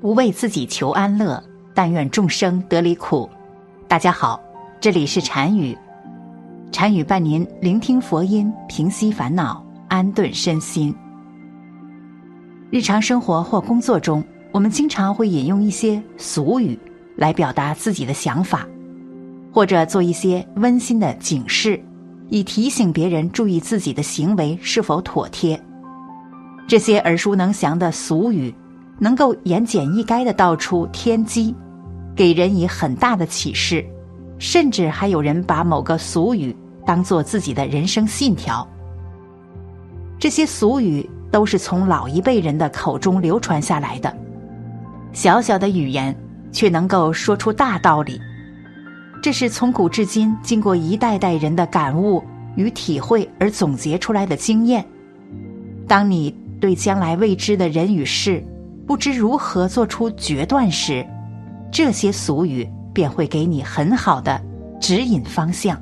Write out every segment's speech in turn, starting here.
不为自己求安乐，但愿众生得离苦。大家好，这里是禅语，禅语伴您聆听佛音，平息烦恼，安顿身心。日常生活或工作中，我们经常会引用一些俗语来表达自己的想法，或者做一些温馨的警示，以提醒别人注意自己的行为是否妥帖。这些耳熟能详的俗语。能够言简意赅的道出天机，给人以很大的启示，甚至还有人把某个俗语当做自己的人生信条。这些俗语都是从老一辈人的口中流传下来的，小小的语言却能够说出大道理。这是从古至今经过一代代人的感悟与体会而总结出来的经验。当你对将来未知的人与事，不知如何做出决断时，这些俗语便会给你很好的指引方向。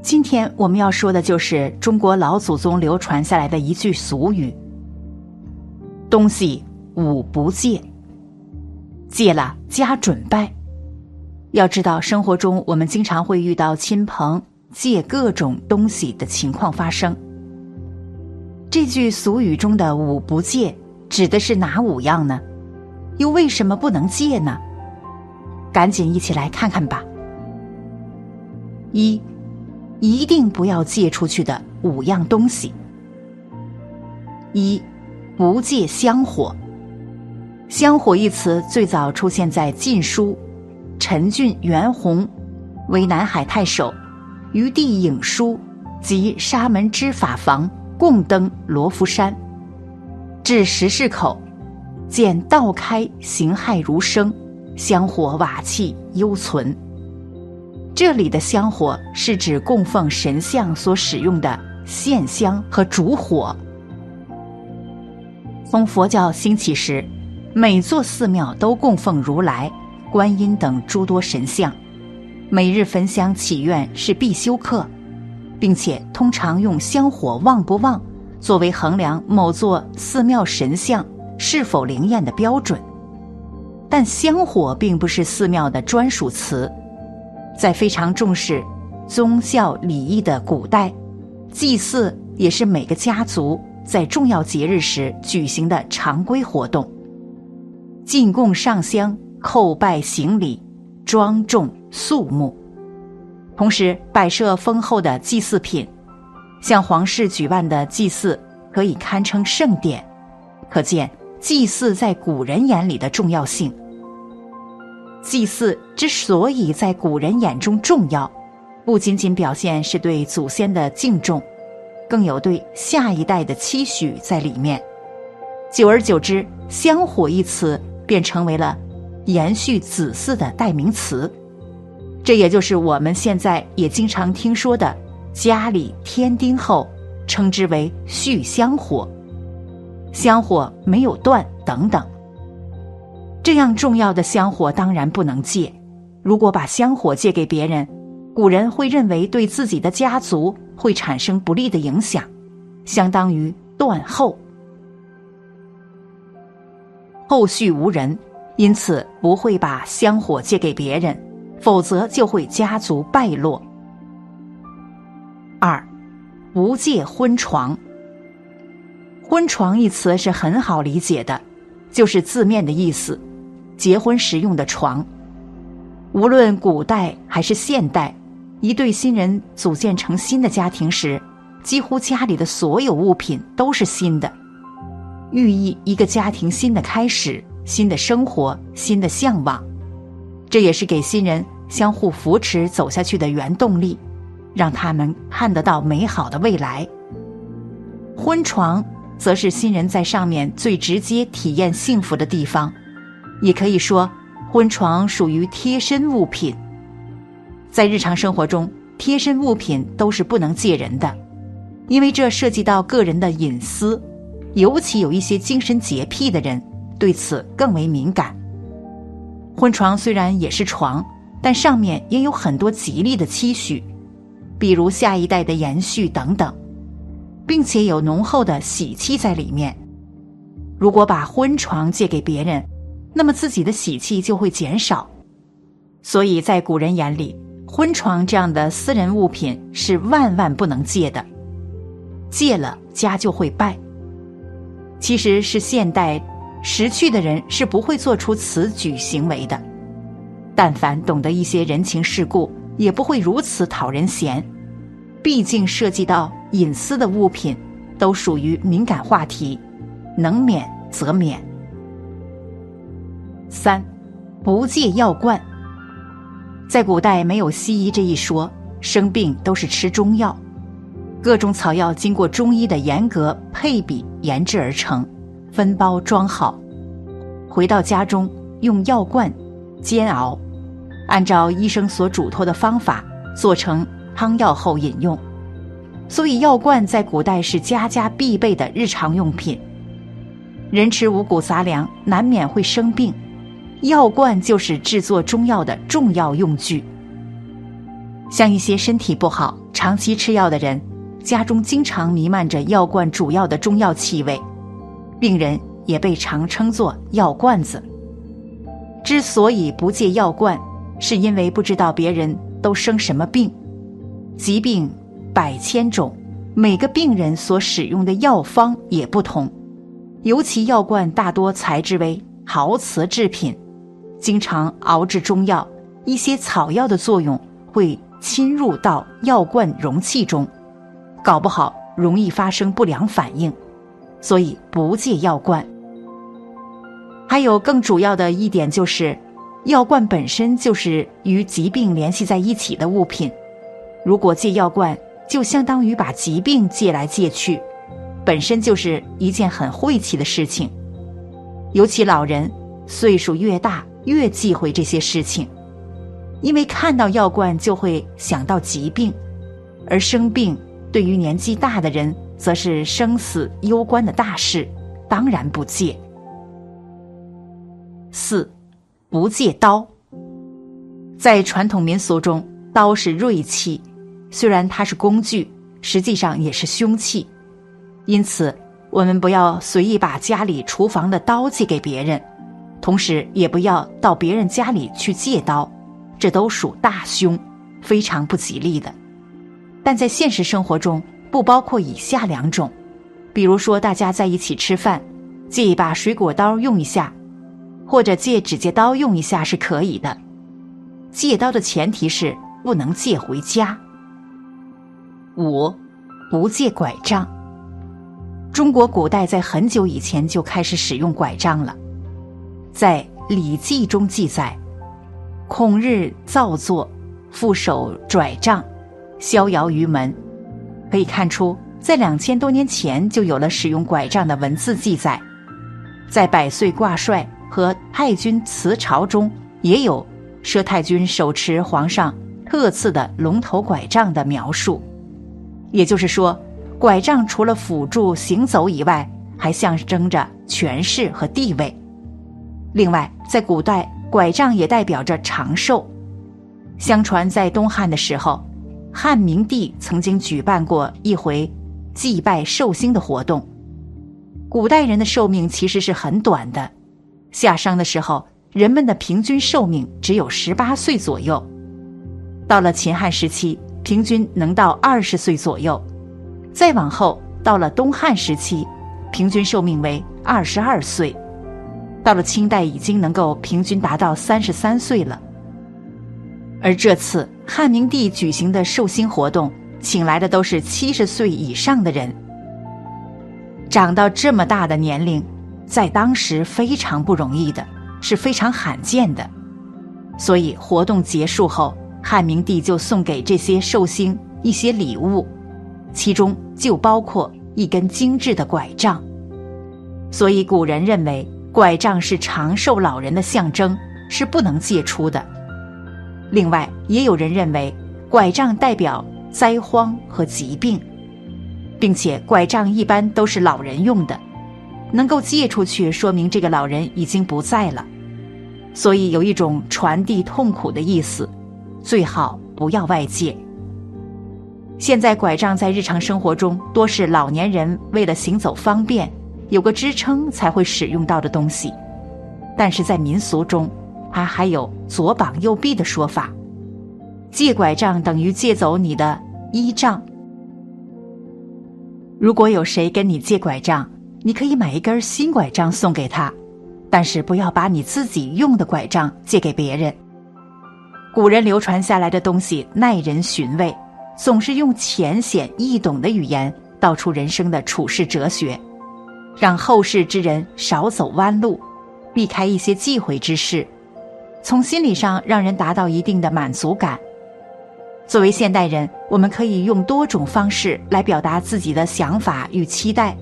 今天我们要说的就是中国老祖宗流传下来的一句俗语：“东西五不借，借了加准备。”要知道，生活中我们经常会遇到亲朋借各种东西的情况发生。这句俗语中的“五不借”。指的是哪五样呢？又为什么不能借呢？赶紧一起来看看吧。一，一定不要借出去的五样东西。一，不借香火。香火一词最早出现在《晋书》，陈俊元宏为南海太守，于帝颖书及沙门之法房共登罗浮山。至石室口，见道开形骸如生，香火瓦器犹存。这里的香火是指供奉神像所使用的线香和烛火。从佛教兴起时，每座寺庙都供奉如来、观音等诸多神像，每日焚香祈愿是必修课，并且通常用香火旺不旺。作为衡量某座寺庙神像是否灵验的标准，但香火并不是寺庙的专属词。在非常重视宗教礼仪的古代，祭祀也是每个家族在重要节日时举行的常规活动。进贡上香、叩拜行礼，庄重肃穆，同时摆设丰厚的祭祀品。向皇室举办的祭祀可以堪称盛典，可见祭祀在古人眼里的重要性。祭祀之所以在古人眼中重要，不仅仅表现是对祖先的敬重，更有对下一代的期许在里面。久而久之，“香火”一词便成为了延续子嗣的代名词。这也就是我们现在也经常听说的。家里添丁后，称之为续香火，香火没有断等等。这样重要的香火当然不能借。如果把香火借给别人，古人会认为对自己的家族会产生不利的影响，相当于断后。后续无人，因此不会把香火借给别人，否则就会家族败落。二，不借婚床。婚床一词是很好理解的，就是字面的意思，结婚时用的床。无论古代还是现代，一对新人组建成新的家庭时，几乎家里的所有物品都是新的，寓意一个家庭新的开始、新的生活、新的向往。这也是给新人相互扶持走下去的原动力。让他们看得到美好的未来。婚床则是新人在上面最直接体验幸福的地方，也可以说，婚床属于贴身物品。在日常生活中，贴身物品都是不能借人的，因为这涉及到个人的隐私，尤其有一些精神洁癖的人对此更为敏感。婚床虽然也是床，但上面也有很多吉利的期许。比如下一代的延续等等，并且有浓厚的喜气在里面。如果把婚床借给别人，那么自己的喜气就会减少。所以在古人眼里，婚床这样的私人物品是万万不能借的，借了家就会败。其实是现代识趣的人是不会做出此举行为的，但凡懂得一些人情世故，也不会如此讨人嫌。毕竟涉及到隐私的物品，都属于敏感话题，能免则免。三，不借药罐。在古代没有西医这一说，生病都是吃中药。各种草药经过中医的严格配比研制而成，分包装好，回到家中用药罐煎熬，按照医生所嘱托的方法做成汤药后饮用。所以药罐在古代是家家必备的日常用品。人吃五谷杂粮，难免会生病，药罐就是制作中药的重要用具。像一些身体不好、长期吃药的人。家中经常弥漫着药罐主要的中药气味，病人也被常称作药罐子。之所以不借药罐，是因为不知道别人都生什么病，疾病百千种，每个病人所使用的药方也不同，尤其药罐大多材质为陶瓷制品，经常熬制中药，一些草药的作用会侵入到药罐容器中。搞不好容易发生不良反应，所以不借药罐。还有更主要的一点就是，药罐本身就是与疾病联系在一起的物品，如果借药罐，就相当于把疾病借来借去，本身就是一件很晦气的事情。尤其老人岁数越大，越忌讳这些事情，因为看到药罐就会想到疾病，而生病。对于年纪大的人，则是生死攸关的大事，当然不借。四，不借刀。在传统民俗中，刀是锐器，虽然它是工具，实际上也是凶器。因此，我们不要随意把家里厨房的刀借给别人，同时也不要到别人家里去借刀，这都属大凶，非常不吉利的。但在现实生活中，不包括以下两种，比如说大家在一起吃饭，借一把水果刀用一下，或者借指甲刀用一下是可以的。借刀的前提是不能借回家。五，不借拐杖。中国古代在很久以前就开始使用拐杖了，在《礼记》中记载：“孔日造作，负手拽杖。”逍遥于门，可以看出，在两千多年前就有了使用拐杖的文字记载。在《百岁挂帅》和《太君辞朝》中，也有佘太君手持皇上特赐的龙头拐杖的描述。也就是说，拐杖除了辅助行走以外，还象征着权势和地位。另外，在古代，拐杖也代表着长寿。相传，在东汉的时候。汉明帝曾经举办过一回祭拜寿星的活动。古代人的寿命其实是很短的，夏商的时候，人们的平均寿命只有十八岁左右。到了秦汉时期，平均能到二十岁左右。再往后，到了东汉时期，平均寿命为二十二岁。到了清代，已经能够平均达到三十三岁了。而这次汉明帝举行的寿星活动，请来的都是七十岁以上的人。长到这么大的年龄，在当时非常不容易的，是非常罕见的。所以活动结束后，汉明帝就送给这些寿星一些礼物，其中就包括一根精致的拐杖。所以古人认为，拐杖是长寿老人的象征，是不能借出的。另外，也有人认为，拐杖代表灾荒和疾病，并且拐杖一般都是老人用的，能够借出去，说明这个老人已经不在了，所以有一种传递痛苦的意思，最好不要外借。现在拐杖在日常生活中多是老年人为了行走方便，有个支撑才会使用到的东西。但是在民俗中，它还有左膀右臂的说法。借拐杖等于借走你的依仗。如果有谁跟你借拐杖，你可以买一根新拐杖送给他，但是不要把你自己用的拐杖借给别人。古人流传下来的东西耐人寻味，总是用浅显易懂的语言道出人生的处世哲学，让后世之人少走弯路，避开一些忌讳之事，从心理上让人达到一定的满足感。作为现代人，我们可以用多种方式来表达自己的想法与期待。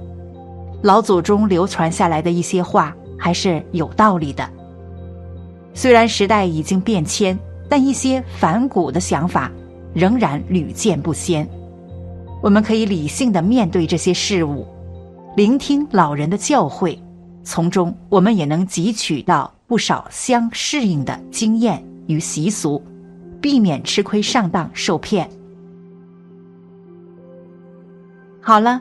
老祖宗流传下来的一些话还是有道理的。虽然时代已经变迁，但一些反古的想法仍然屡见不鲜。我们可以理性的面对这些事物，聆听老人的教诲，从中我们也能汲取到不少相适应的经验与习俗。避免吃亏上当受骗。好了，